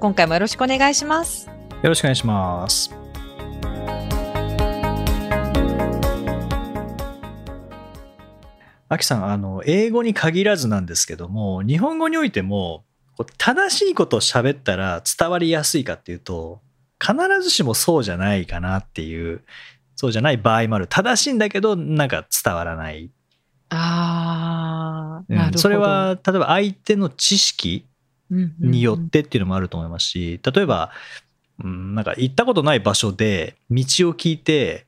今回もよろしくお願いします。よろしくお願いしますあきさんあの英語に限らずなんですけども日本語においても正しいことを喋ったら伝わりやすいかっていうと必ずしもそうじゃないかなっていうそうじゃない場合もある正しいんだけどなんか伝わらない、あー、うん。それは例えば相手の知識によってっていうのもあると思いますし例えば、うん、なんか行ったことない場所で道を聞いて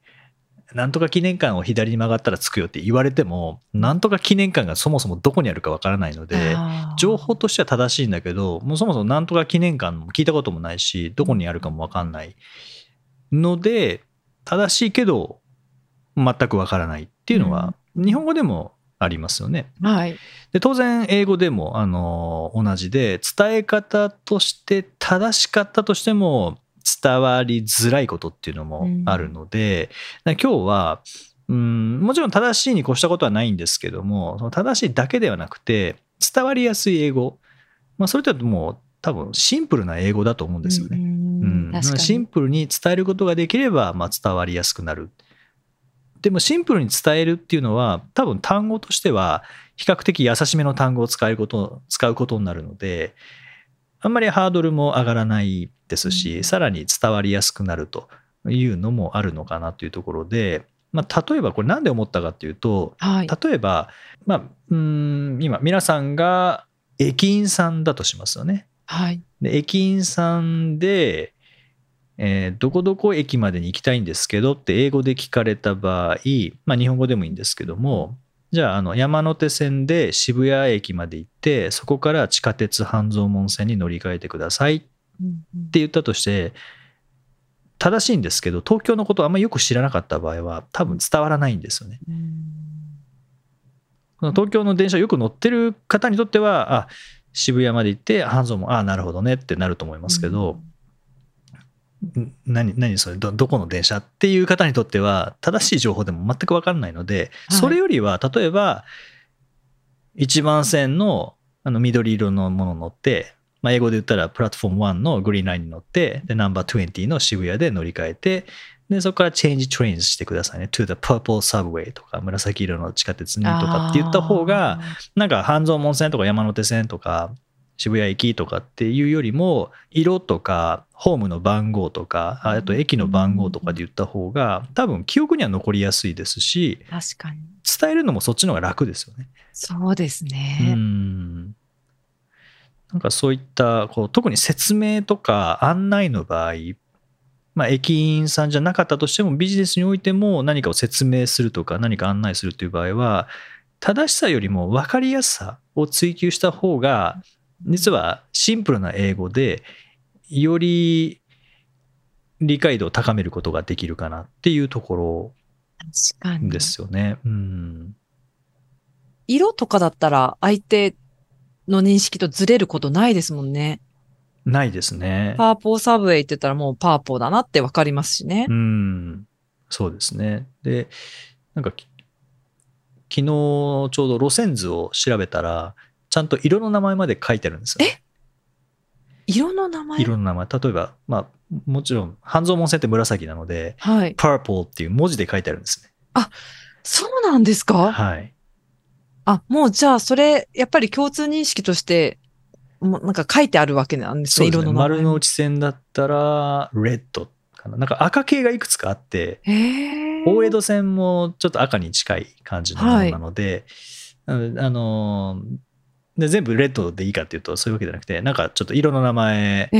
なんとか記念館を左に曲がったら着くよって言われてもなんとか記念館がそもそもどこにあるかわからないので情報としては正しいんだけどもうそもそもなんとか記念館も聞いたこともないしどこにあるかもわかんないので正しいけど全くわからないっていうのは日本語でもありますよね。はい。で当然英語でもあの同じで伝え方として正しかったとしても伝わりづらいことっていうのもあるので、だから今日はうんもちろん正しいに越したことはないんですけどもその正しいだけではなくて伝わりやすい英語、まあ、それってもう多分シンプルな英語だと思うんですよね。うんうん。シンプルに伝えることができれば、まあ、伝わりやすくなる。でもシンプルに伝えるっていうのは多分単語としては比較的優しめの単語を使うこと使うことになるのであんまりハードルも上がらないですし、うんさらに伝わりやすくなるというのもあるのかなというところで、まあ、例えばこれ何で思ったかっていうとはい。例えば、まあ、うーん今皆さんが駅員さんだとしますよね。はい。で駅員さんで、えーどこどこ駅までに行きたいんですけどって英語で聞かれた場合、まあ、日本語でもいいんですけどもじゃああの山手線で渋谷駅まで行ってそこから地下鉄半蔵門線に乗り換えてくださいって言ったとして正しいんですけど東京のことをあんまりよく知らなかった場合は多分伝わらないんですよね。東京の電車よく乗ってる方にとってはあ渋谷まで行って半蔵門ああなるほどねってなると思いますけど、ん何何それどどこの電車？っていう方にとっては正しい情報でも全く分からないので、はい。それよりは例えば1番線のあの緑色のものに乗って、まあ、英語で言ったらプラットフォーム1のグリーンラインに乗ってでナンバー20の渋谷で乗り換えてでそこからチェンジトレインしてくださいね。to the purple subway とか紫色の地下鉄にとかって言った方がなんか半蔵門線とか山手線とか渋谷駅とかっていうよりも色とかホームの番号とかああと駅の番号とかで言った方が多分記憶には残りやすいですし確かに。伝えるのもそっちの方が楽ですよね。そうですうね。んなんかそういったこう特に説明とか案内の場合、まあ、駅員さんじゃなかったとしてもビジネスにおいても何かを説明するとか何か案内するという場合は正しさよりも分かりやすさを追求した方が実はシンプルな英語でより理解度を高めることができるかなっていうとこ。ろですよね。うん色とかだったら相手の認識とずれることないですもんね。ないですね。パーポーサブウェイって言ったらもうパーポーだなってわかりますしねう。ん、そうですね。で、なんかき、昨日ちょうど路線図を調べたら、ちゃんと色の名前まで書いてあるんですよ、ね。色の名前？色の名前。例えば、まあ、もちろん、半蔵門線って紫なので、はい。purple っていう文字で書いてあるんですね。そうなんですか？はい。あ、もうじゃあそれ、やっぱり共通認識として、もうなんか書いてあるわけなんですね、すね。色の名前。丸の内線だったら、red かな。なんか赤系がいくつかあって、大江戸線もちょっと赤に近い感じのものなので、あのあので全部レッドでいいかっていうとそういうわけじゃなくてなんかちょっと色の名前え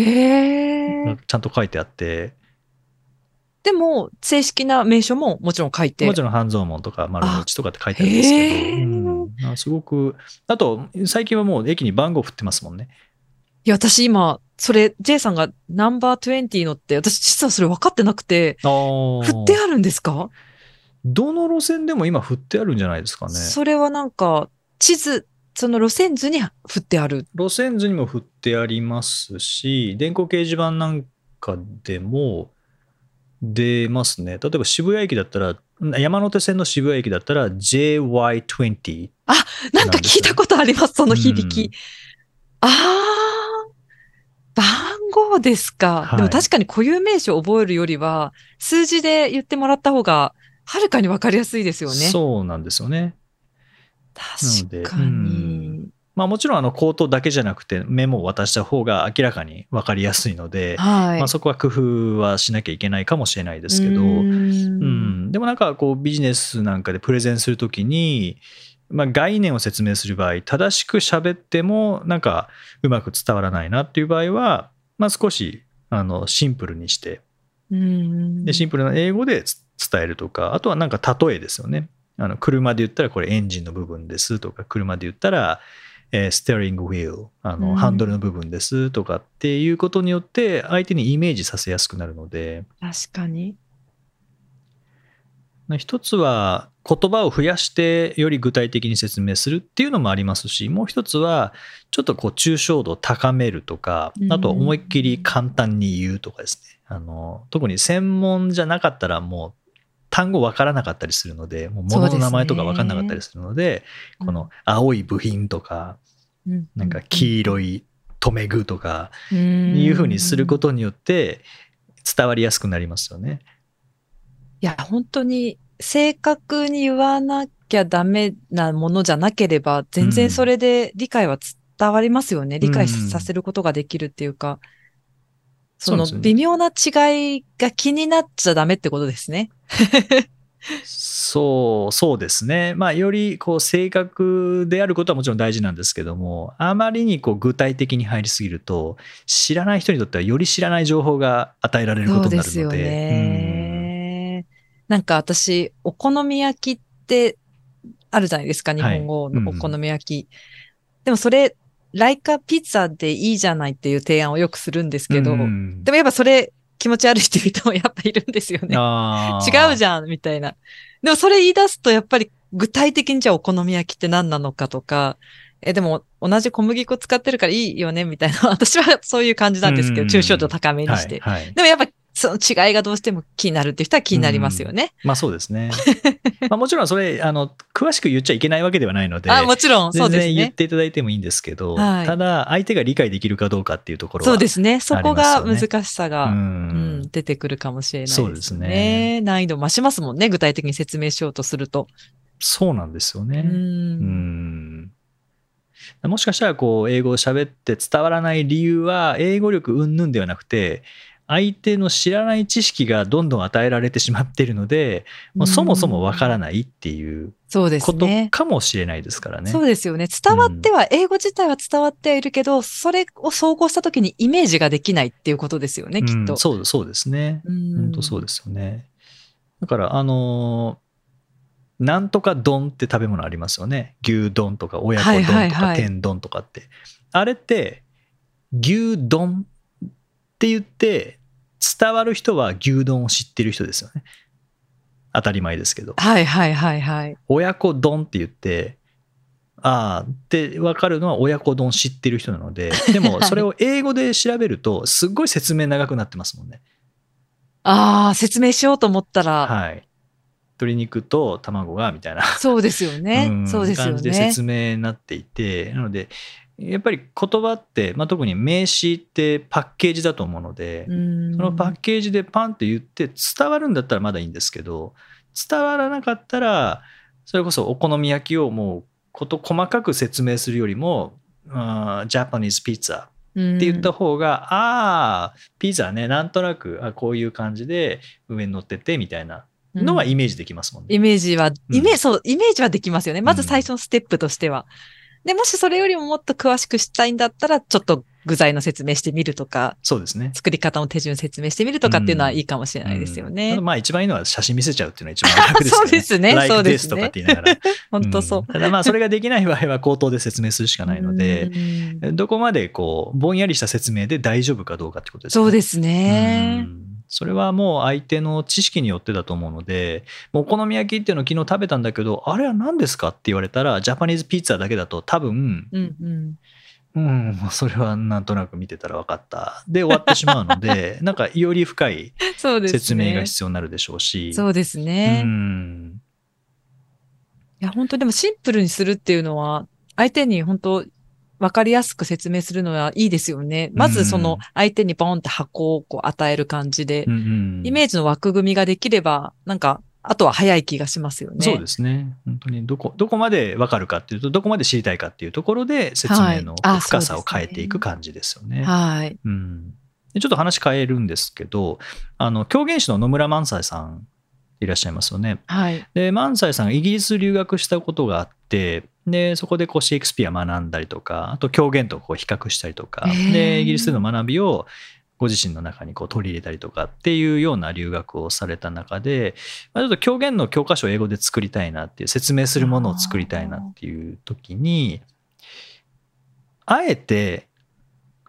ー。ちゃんと書いてあって、でも、正式な名称ももちろん書いて。もちろん半蔵門とか丸の内とかって書いてあるんですけど、うん。あすごくあと最近はもう駅に番号振ってますもんね。いや、私今、それ、J さんがナンバー20のって、私実はそれ分かってなくて、振ってあるんですか？どの路線でも今振ってあるんじゃないですかね。それはなんか、地図、その路線図に振ってある。路線図にも振ってありますし、電光掲示板なんかでも出ますね。例えば渋谷駅だったら、山手線の渋谷駅だったら JY20。なんか聞いたことあります、その響き。うんああ、番号ですか。はいでも確かに固有名詞を覚えるよりは、数字で言ってもらった方が、はるかにわかりやすいですよね。そうなんですよね。確かに。まあもちろんあの口頭だけじゃなくてメモを渡した方が明らかに分かりやすいので、はい。まあ、そこは工夫はしなきゃいけないかもしれないですけど、うん。ん、でもなんかこうビジネスなんかでプレゼンするときに、まあ、概念を説明する場合正しく喋ってもなんかうまく伝わらないなっていう場合は、まあ、少しあのシンプルにしてうん。でシンプルな英語でつ伝えるとかあとはなんか例えですよねあの車で言ったらこれエンジンの部分ですとか車で言ったら、えーステアリングウィールあうん。のハンドルの部分ですとかっていうことによって相手にイメージさせやすくなるので。確かに。一つは言葉を増やしてより具体的に説明するっていうのもありますしもう一つはちょっとこう抽象度を高めるとかうん。あとは思いっきり簡単に言うとかですね。あの特に専門じゃなかったらもう単語分からなかったりするのでもう物の名前とか分からなかったりするのでこの青い部品とかなんか黄色い留め具とかいいうふうにすることによって伝わりやすくなりますよね。いや、本当に正確に言わなきゃダメなものじゃなければ、全然それで理解は伝わりますよね。理解させることができるっていうか、そのそうですよね微妙な違いが気になっちゃダメってことですね。そう、そうですね。まあ、よりこう正確であることはもちろん大事なんですけども、あまりにこう具体的に入りすぎると、知らない人にとってはより知らない情報が与えられるこそうとになですよるので。ね。なんか私、お好み焼きってあるじゃないですか、日本語のお好み焼き。でもそれ、ライカピッツァでいいじゃないっていう提案をよくするんですけど、うんでもやっぱそれ気持ち悪いっていう人もやっぱいるんですよね。違うじゃん、みたいな。でもそれ言い出すとやっぱり具体的にじゃあお好み焼きって何なのかとか、え、でも同じ小麦粉使ってるからいいよね、みたいな。私はそういう感じなんですけど、うん抽象度高めにして。はいはいでもやっぱその違いがどうしても気になるっていう人は気になりますよね。まあそうですね。まあもちろんそれ、あの、詳しく言っちゃいけないわけではないので、あ、もちろん、そうです全然言っね。ていただいてもいいんですけど、はいただ相手が理解できるかどうかっていうところは。そうですね。そこが難しさが、ううんん出てくるかもしれないですね。そうですね難易度増しますもんね。具体的に説明しようとすると。そうなんですよね。うんうんもしかしたらこう英語を喋って伝わらない理由は英語力云々ではなくて相手の知らない知識がどんどん与えられてしまっているので、もうそもそもわからないっていうことね。かもしれないですからね。そうですよね。伝わっては、英語自体は伝わってはいるけど、それを総合したときにイメージができないっていうことですよね、きっと。うんそうそうですね。うん本当そうですよね。だからあのーなんとか丼って食べ物ありますよね。牛丼とか親子丼とか、天丼とかって。あれって牛丼って言って伝わる人は牛丼を知ってる人ですよね。当たり前ですけど。はいはいはいはい。親子丼って言ってああって分かるのは親子丼知ってる人なので でもそれを英語で調べるとすっごい説明長くなってますもんね。ああ、説明しようと思ったら、はい。鶏肉と卵がみたいなそうですよね。うんそうですよ感じでね。説明になっていてなのでやっぱり言葉って、まあ、特に名詞ってパッケージだと思うので、うんそのパッケージでパンって言って伝わるんだったらまだいいんですけど伝わらなかったらそれこそお好み焼きをもうこと細かく説明するよりもジャパニーズピッツァって言った方が、ああピザねなんとなくあこういう感じで上に乗っててみたいなのはイメージできますもんね。イメージは、うんイメージ、そう、イメージはできますよね。まず最初のステップとしては。で、もしそれよりももっと詳しくしたいんだったら、ちょっと具材の説明してみるとか、そうですね。作り方の手順説明してみるとかっていうのはいいかもしれないですようんね。まあ一番いいのは写真見せちゃうっていうのが一番楽ですよね。そうですねそうですとかって言いながら。本当そうん。ただまあそれができない場合は口頭で説明するしかないので、うんどこまでこう、ぼんやりした説明で大丈夫かどうかってことですね。そうですね。うんそれはもう相手の知識によってだと思うので、もうお好み焼きっていうのを昨日食べたんだけど、あれは何ですかって言われたら、ジャパニーズピッツァだけだと多分、うんうん。うん、それはなんとなく見てたら分かった。で終わってしまうので、なんかより深い。説明が必要になるでしょうし。そうですね。うんいや、本当でもシンプルにするっていうのは、相手に本当分かりやすく説明するのはいいですよね。まずその相手にボンって箱をこう与える感じで、うんうんイメージの枠組みができれば、なんか、あとは早い気がしますよね。そうですね。本当にどこ、どこまで分かるかっていうと、どこまで知りたいかっていうところで説明の深さを変えていく感じですよね。はい。うん、でちょっと話変えるんですけど、あの狂言師の野村萬斎さんいらっしゃいますよね。はい。で、萬斎さんがイギリス留学したことがあって、でそこでこうシェイクスピア学んだりとか、あと狂言とこう比較したりとか、でイギリスでの学びをご自身の中にこう取り入れたりとかっていうような留学をされた中で、まあ、ちょっと狂言の教科書を英語で作りたいなっていう説明するものを作りたいなっていう時にあえて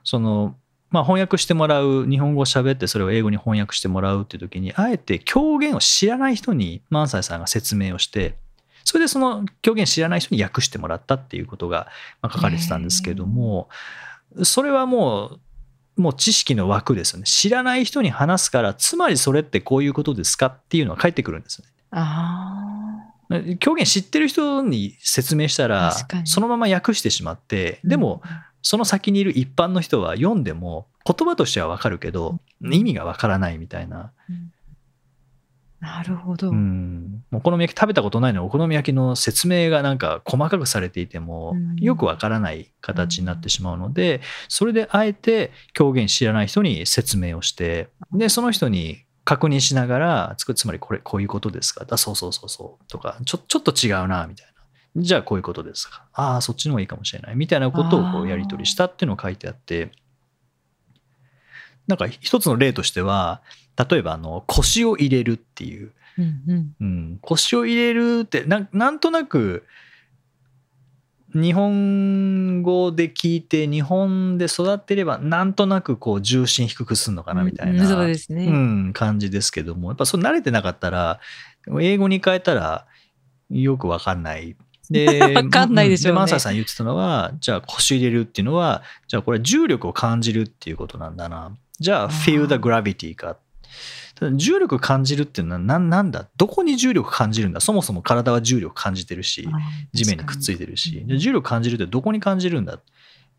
その、まあ、翻訳してもらう日本語を喋ってそれを英語に翻訳してもらうっていう時にあえて狂言を知らない人に萬斎さんが説明をしてそれでその狂言知らない人に訳してもらったっていうことがまあ書かれてたんですけどもそれはもうもう知識の枠ですよね。知らない人に話すからつまりそれってこういうことですかっていうのは返ってくるんですよね。あ狂言知ってる人に説明したらそのまま訳してしまってあ。でも、その先にいる一般の人は読んでも言葉としてはわかるけど意味がわからないみたいな、うんなるほど。うん、お好み焼き食べたことないのにお好み焼きの説明がなんか細かくされていてもうん。よくわからない形になってしまうのでそれであえて狂言知らない人に説明をしてでその人に確認しながらつつまりこれこういうことですか？あそうそうそうそう。とかちょちょっと違うなみたいな。じゃあこういうことですか？ああそっちの方がいいかもしれない。みたいなことをこうやり取りしたっていうのが書いてあって。なんか一つの例としては例えばあの腰を入れるっていう。うんうん。うん、腰を入れるってななんとなく日本語で聞いて日本で育っていればなんとなくこう重心低くするのかなみたいな、うんそうですね。うん、感じですけども。やっぱそう慣れてなかったら英語に変えたらよくわかんない。でわかんないでしょうね。マンサーさん言ってたのはじゃあ腰入れるっていうのはじゃあこれ重力を感じるっていうことなんだな。じゃあ feel the gravity か。ただ重力感じるっていうのは何なんだ？どこに重力感じるんだ？そもそも体は重力感じてるし地面にくっついてるし。重力感じるってどこに感じるんだ？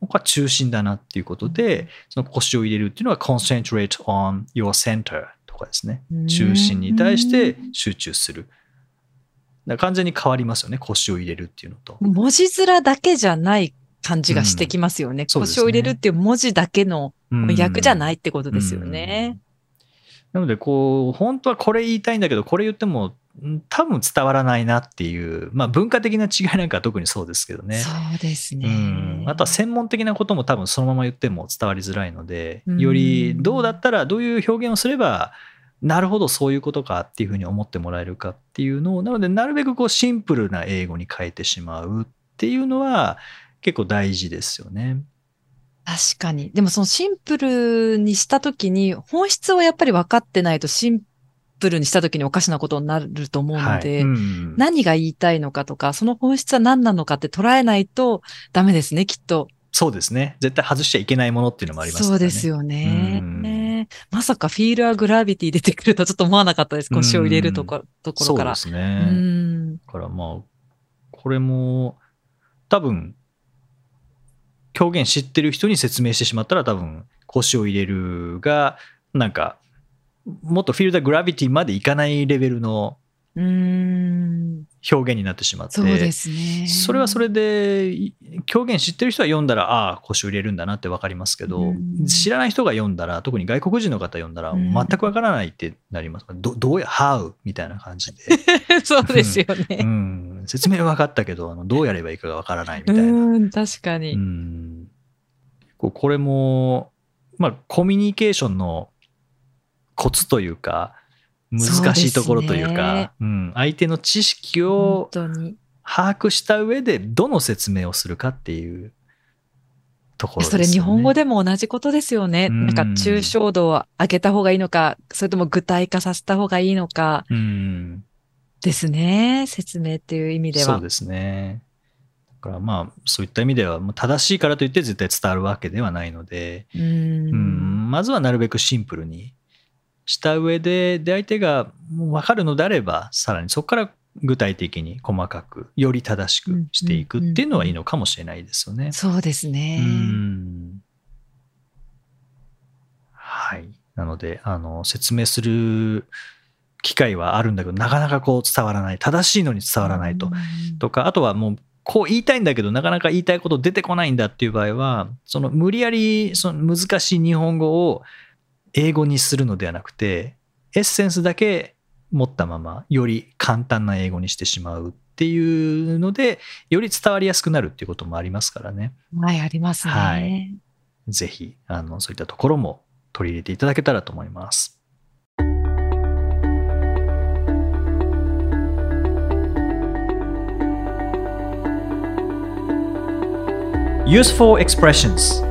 ここは中心だなっていうことでその腰を入れるっていうのは concentrate on your center とかですね。うん。中心に対して集中する。だ完全に変わりますよね腰を入れるっていうのと。文字面だけじゃない感じがしてきますよね。そうですね。腰を入れるっていう文字だけの訳じゃないいってことですようん。ね。なのでこう本当はこれ言いたいんだけどこれ言ってもん多分伝わらないなっていう、まあ、文化的な違いなんかは特にそうですけどね。そうですうねん。あとは専門的なことも多分そのまま言っても伝わりづらいのでうんよりどうだったらどういう表現をすればなるほどそういうことかっていうふうに思ってもらえるかっていうのをなのでなるべくこうシンプルな英語に変えてしまうっていうのは結構大事ですよね。確かに。でもそのシンプルにしたときに、本質をやっぱり分かってないとシンプルにしたときにおかしなことになると思うので、はいうん何が言いたいのかとか、その本質は何なのかって捉えないとダメですね、きっと。そうですね絶対外しちゃいけないものっていうのもありますね。そうですよね。うんねまさかフィールアグラビティ出てくるとはちょっと思わなかったです。腰を入れるとこ,、ところから。そうですうね。ん。だからまあこれも多分狂言知ってる人に説明してしまったら多分腰を入れるがなんかもっとフィールダーグラビティまでいかないレベルのうん。表現になってしまってそうですね。それはそれでい狂言知ってる人は読んだらああ腰を入れるんだなって分かりますけど、うん知らない人が読んだら特に外国人の方読んだらうん全く分からないってなります、どどうや How みたいな感じで。そうですようね。ん、うん、説明は分かったけどあの どうやればいいかが分からないみたういな。ん、確かに。うんこうこれも、まあ、コミュニケーションのコツというか難しいところというそうねかうん、相手の知識本を当に。把握した上でどの説明をするかっていうところですそ。れ日本語でも同じことですよね。うんなんか抽象度を上げた方がいいのか、それとも具体化させた方がいいのかうんですね。説明っていう意味では。そうですね。だからまあそういった意味では正しいからといって絶対伝わるわけではないので、ううんん。まずはなるべくシンプルにした上でで相手がもう分かるのであればさらにそこから具体的に細かくより正しくしていくっていうのはいいのかもしれないですよね。そうですね。うんはい。なので、あの、説明する機会はあるんだけど、なかなかこう伝わらない。正しいのに伝わらないと。うんとか、あとはもう、こう言いたいんだけど、なかなか言いたいこと出てこないんだっていう場合は、その無理やりその難しい日本語を英語にするのではなくて、エッセンスだけ持ったまま、より簡単な英語にしてしまうっていうので、より伝わりやすくなるっていうこともありますからね。はい、ありますね。はいぜひ、あの、そういったところも取り入れていただけたらと思います。Useful expressions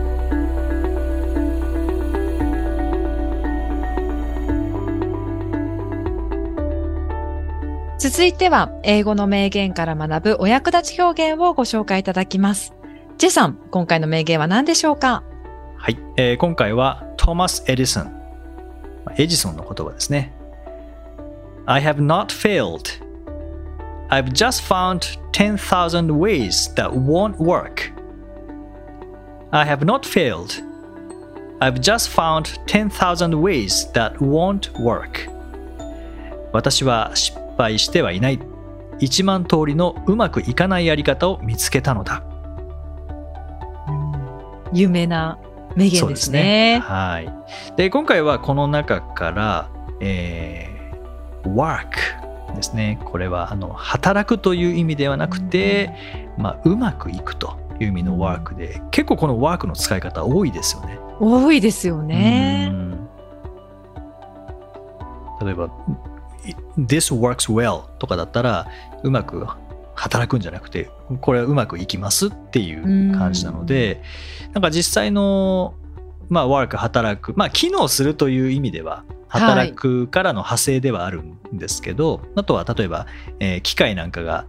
続いては、英語の名言から学ぶお役立ち表現をご紹介いただきます。ジェさん、今回の名言は何でしょうか？はい、えー今回はトーマス・エディソン。エジソンの言葉ですね。I have not failed. I've just found 10,000 ways that won't work. I have not failed. I've just found 10,000 ways that won't work. 私は失敗してはいない。1万通りのうまくいかないやり方を見つけたのだ。有名な名言ですすね。ね。はい。で、今回はこの中から、えー work ですね。これはあの働くという意味ではなくて、まあ、うまくいくという意味の work で、結構この work の使い方多いですよね。多いですよねう。ん例えば、い This works well とかだったら、うまく働くんじゃなくて、これはうまくいきますっていう感じなので、なんか実際の、まあ、work 働く、まあ、機能するという意味では、働くからの派生ではあるんですけど、あとは例えば、えー機械なんかが、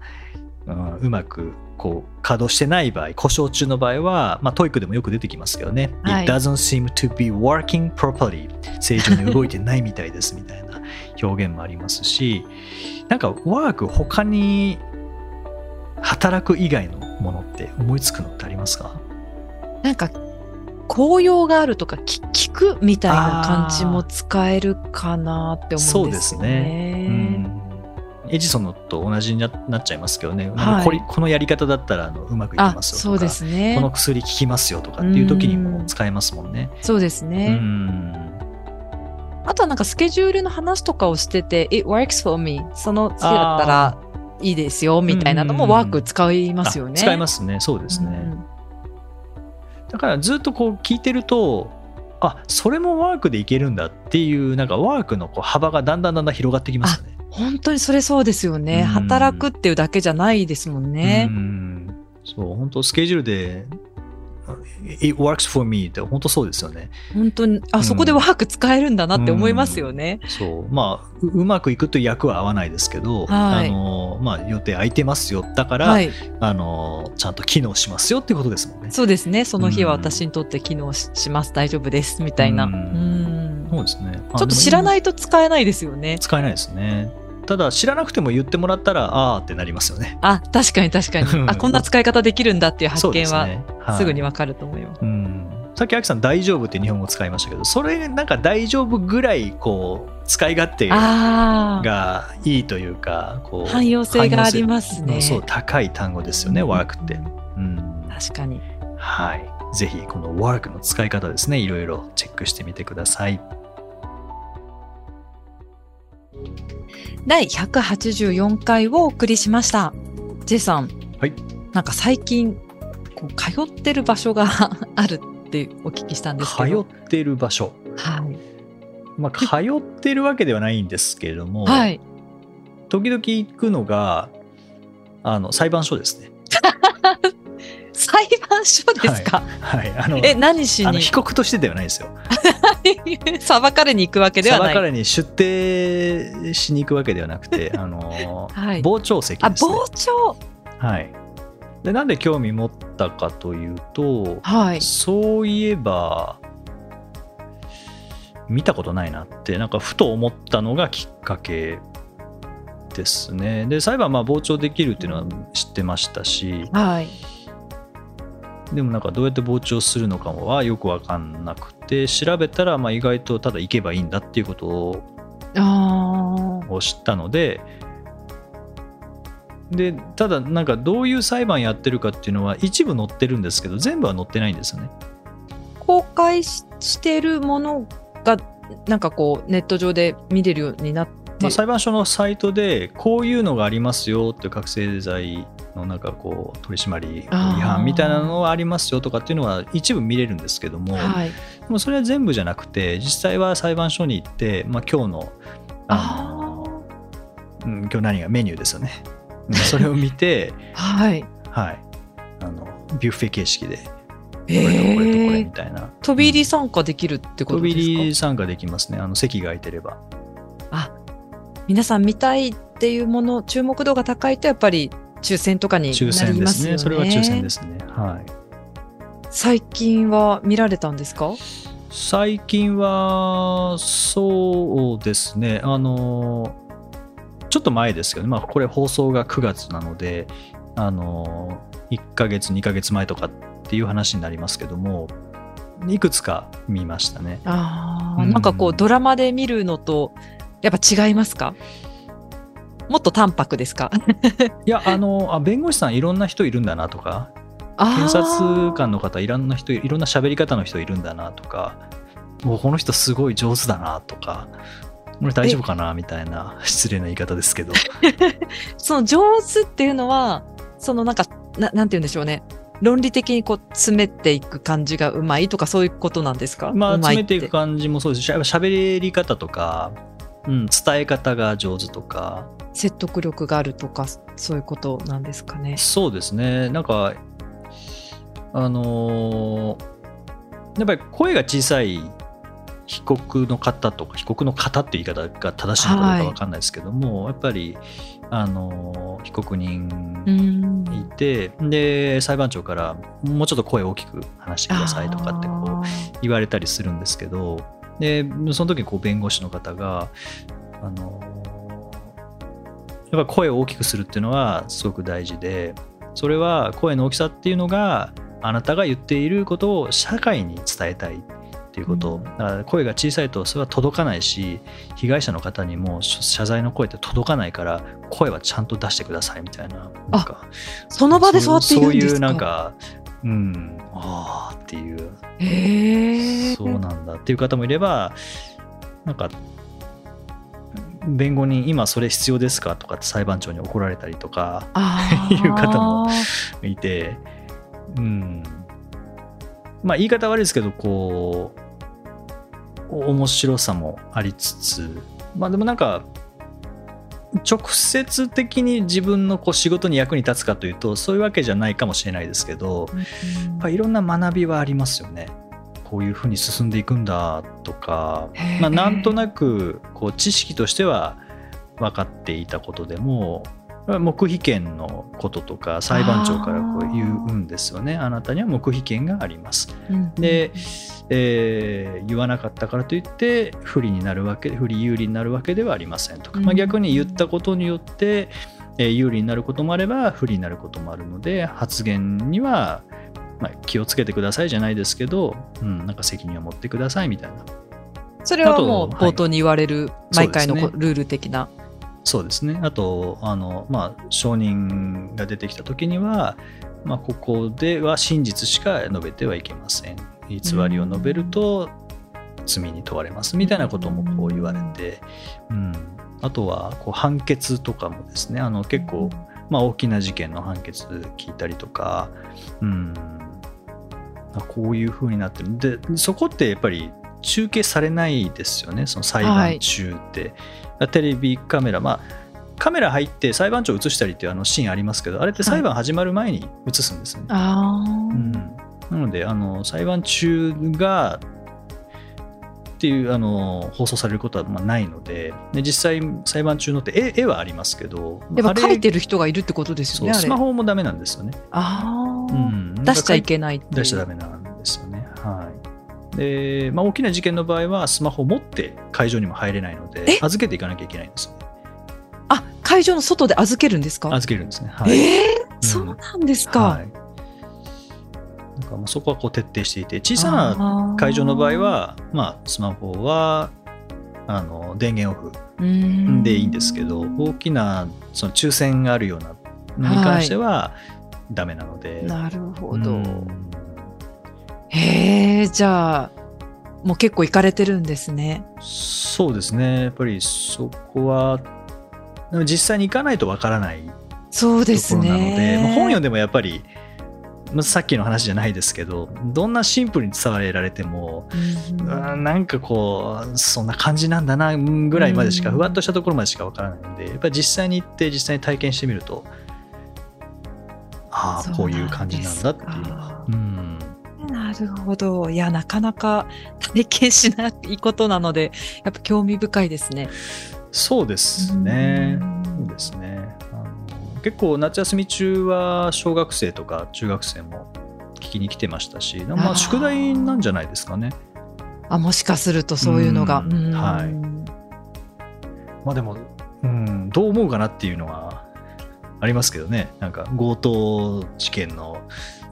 うんうまくこう稼働してない場合、故障中の場合は、まあ、 TOEIC でもよく出てきますけどね、はい。It doesn't seem to be working properly. 正常に動いてないみたいですみたいな。表現もありますし、なんかワーク他に働く以外のものって思いつくのってありますか？なんか、効用があるとか、き聞くみたいな感じも使えるかなって思うんですよそうですね。うんエジソンのと同じにななっちゃいますけどね、はいこれこのやり方だったらあのうまくいきあ、ますよそうとか、ですねこ。の薬効きますよとかっていう時にも使えますもんね。そうですうね。んあとはなんかスケジュールの話とかをしてて、It works for me. その月だったらいいですよみたいなのもワーク使いますよね。あ使いますね、そうですね。うんだからずっとこう聞いてると、あそれもワークでいけるんだっていう、なんかワークのこう幅がだんだんだんだん広がってきますよね。本当にそれそうですよね。うん働くっていうだけじゃないですもんねう。んそう、本当スケジュールで、It works for me って本当そうですよね。本当に、あ、うんそこでワーク使えるんだなって思いますよね。そう。まあ、ううまくいくと役は合わないですけど、はいあの、まあ、予定空いてますよ。だから、はい。あの、ちゃんと機能しますよっていうことですもんね。そうですね。その日はうん私にとって機能しします。大丈夫です。みたいな。ううんんそうですね。ちょっと知らい。ないと使えないですよね。使えないですね。ただ、知らなくても言ってもらったら、あーってなりますよね。あ、確かに確かに。あ、こんな使い方できるんだっていう発見はですね。はいすぐにわかると思います。うん、さっきアキさん大丈夫って日本語使いましたけどそれなんか大丈夫ぐらいこう使い勝手ああ。がいいというかこう汎用性がありますね。そう高い単語ですよね、うんワークって、うん、確かに。はいぜひこのワークの使い方ですねいろいろチェックしてみてください第184回をお送りしました。J さん、はい、なんか最近こう通ってる場所が あるってお聞きしたんですけど。通ってる場所。はい。まあ、通ってるわけではないんですけれども、はい。時々行くのがあの裁判所ですね。裁判所ですか、はい、あのえ、何しに？被告としてではないですよ。裁かれに行くわけではない。裁かれに出廷しに行くわけではなくて、あのはい傍聴席あ、ですね。傍聴はい、でなんで興味持ったかというと、はい。そういえば見たことないなってなんかふと思ったのがきっかけですね。で裁判まあ傍聴できるっていうのは知ってましたしはい。でもなんかどうやって傍聴するのかはよく分かんなくて調べたらまあ意外とただ行けばいいんだっていうことをああ。を知ったのででただなんかどういう裁判やってるかっていうのは一部載ってるんですけど全部は載ってないんですよね。公開ししてるものが、なんかこう、ネット上で見れるようになって。まあ、裁判所のサイトでこういうのがありますよっていう覚醒剤のなんかこう取り締まり違反みたいなのはありますよとかっていうのは一部見れるんですけども、はい。でもそれは全部じゃなくて実際は裁判所に行って、まあ、今日のあのうん、今日何がメニューですよね。それを見て、はい。はい、あのビュッフェ形式でこれとこれとこれみ、たいな、飛び入り参加できるってこと飛びですか入り参加できますねあの席が空いてれば。あ、皆さん見たいっていうもの、注目度が高いとやっぱり抽選とかになり抽選でますすよね。ねそれは抽選ですね。はい。最近は見られたんですか？最近はそうですね。あのちょっと前ですけど、まあ、これ放送が9月なのであの1ヶ月2ヶ月前とかっていう話になりますけどもいくつか見ましたね。ああ、うん。なんかこうドラマで見るのとやっぱ違いますか？もっと淡白ですか？いやあのあ弁護士さんいろんな人いるんだなとか検察官の方いろんな人いろんな喋り方の人いるんだなとかもうこの人すごい上手だなとか俺大丈夫かなみたいな失礼な言い方ですけど。その上手っていうのはそのなんかななんて言うんでしょうね。論理的にこう詰めていく感じがうまいとかそういうことなんですか？まあ詰めていく感じもそうですしやっぱ喋り方とか、うん、伝え方が上手とか説得力があるとかそういうことなんですかね。そうですね。なんかあのーやっぱり声が小さい被告の方とか被告の方っていう言い方が正しいのかどうか分かんないですけども、やっぱりあのー被告人うん。いて、で裁判長からもうちょっと声を大きく話してくださいとかってこう言われたりするんですけどでその時にこう弁護士の方があのやっぱ声を大きくするっていうのはすごく大事でそれは声の大きさっていうのがあなたが言っていることを社会に伝えたいっていうこと、うん。だから声が小さいとそれは届かないし被害者の方にも謝罪の声って届かないから声はちゃんと出してくださいみたいななんか。その場でそうやって言うんですか？そういうなんかうんああっていう。へえ。そうなんだ。っていう方もいればなんか弁護人今それ必要ですかとかって裁判長に怒られたりとか いう方もいてうん。まあ言い方悪いですけどこうお面白さもありつつまあでもなんか直接的に自分のこう仕事に役に立つかというとそういうわけじゃないかもしれないですけどうん。やっぱいろんな学びはありますよね。こういうふうに進んでいくんだとか、まあ、なんとなくこう知識としては分かっていたことでも黙秘権のこととか裁判長からこう言うんですよね。あなたには黙秘権があります。うんで、えー言わなかったからといって不利になるわけ不利有利になるわけではありませんとか、まあ、うん逆に言ったことによって、えー有利になることもあれば不利になることもあるので発言には、まあ、気をつけてくださいじゃないですけど、うん、なんか責任を持ってくださいみたいな。それはもう冒頭に言われる毎回のルール的な。そうですね。あとあの、まあ、証人が出てきた時には、まあ、ここでは真実しか述べてはいけません。偽りを述べると罪に問われますみたいなこともこう言われて、うん、あとはこう判決とかもですね。あの結構まあ、大きな事件の判決聞いたりとか、うん、こういう風になってる。でそこってやっぱり中継されないですよねその裁判中って、テレビカメラ。まあカメラ入って裁判長を映したりっていうあのシーンありますけどあれって裁判始まる前に映すんですよね、あー。うん、なのであの裁判中がっていうあの放送されることはまあないのでで実際裁判中のって絵絵はありますけどやっあれぱ書いてる人がいるってことですよね、スマホもダメなんですよね、あーうん、出しちゃいけないいう。出しちゃダメなんですよね。はい。で、まあ、大きな事件の場合はスマホを持って会場にも入れないのでえ？預けていかなきゃいけないんですあ、会場の外で預けるんですか？預けるんですね。はい、えー、そうなんですか。はい、なんかもうそこはこう徹底していて小さな会場の場合は、まあ、スマホはあの電源オフでいいんですけど大きなその抽選があるようなのに関してはダメなので、なるほうど。んへえ、じゃあ、もう結構行かれてるんですね。そうですねやっぱりそこはでも実際に行かないとわからないとそうですころなので、ね。まあ本読んでもやっぱりまあさっきの話じゃないですけどどんなシンプルに伝えられてもうんうんなんかこうそんな感じなんだなぐらいまでしかうんふわっとしたところまでしかわからないのでやっぱり実際に行って実際に体験してみるとああこういう感じなんだっていうのは。うんなるほど。いや、なかなか体験しないことなので、やっぱ興味深いですね。そうですね。うんそうですねあの結構夏休み中は小学生とか中学生も聞きに来てましたし、まあ、宿題なんじゃないですかね。あ、もしかするとそういうのが。はいまあでも、うん、どう思うかなっていうのはありますけどね。なんか強盗事件の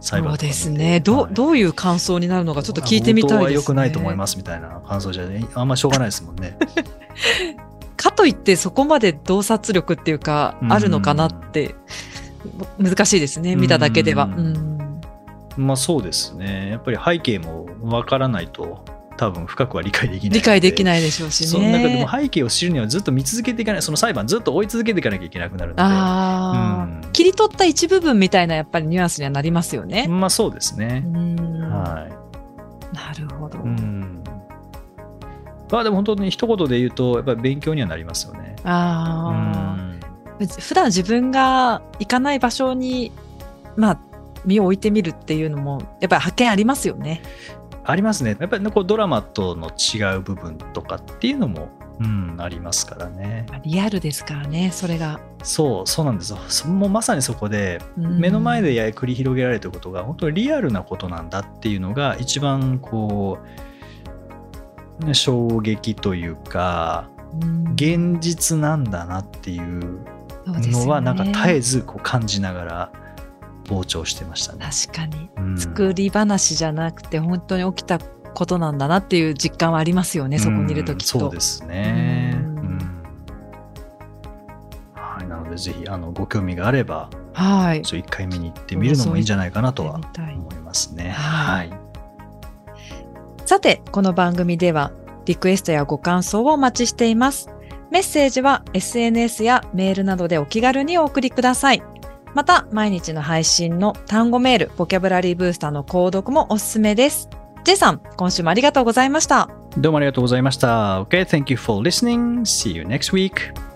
裁判そうですね。どう、はいどういう感想になるのかちょっと聞いてみたいです、ね。強盗は良くないと思いますみたいな感想じゃあんましょうがないですもんね。かといってそこまで洞察力っていうか、うんあるのかなって、難しいですね。見ただけでは。まあそうですね。やっぱり背景もわからないと多分深くは理解できない。理解できいないでしょうしね。その中でも背景を知るにはずっと見続けていかない、その裁判ずっと追い続けていかなきゃいけなくなるので。ああ、うん切り取った一部分みたいなやっぱりニュアンスにはなりますよね。まあそうですね。うんはなるほど。い。うん。まあでも本当に一言で言うと、やっぱり勉強にはなりますよね。うあん。あ、普段自分が行かない場所に、まあ、身を置いてみるっていうのも、やっぱり発見ありますよね。ありますね。やっぱりねこうドラマとの違う部分とかっていうのも、うん、ありますからね。リアルですからね、それが。そう、そうなんですよ。そもうまさにそこで、うん目の前でや繰り広げられてることが本当にリアルなことなんだっていうのが一番こうね衝撃というかうん現実なんだなっていうのはなんか絶えずこう感じながら傍聴してましたね。確かに。うん作り話じゃなくて、本当に起きたことなんだなっていう実感はありますよね、そこにいるときっと。うんそうですね。うんうんはい、なのでぜひあのご興味があればはい。ちょっと1回見に行ってみるのもいいんじゃないかなとは思いますね。ははいい。さて、この番組ではリクエストやご感想をお待ちしています。メッセージは SNS やメールなどでお気軽にお送りください。また、毎日の配信の単語メール、ボキャブラリーブースターの購読もおすすめです。J さん、今週もありがとうございました。どうもありがとうございました。Okay, thank you for listening. See you next week.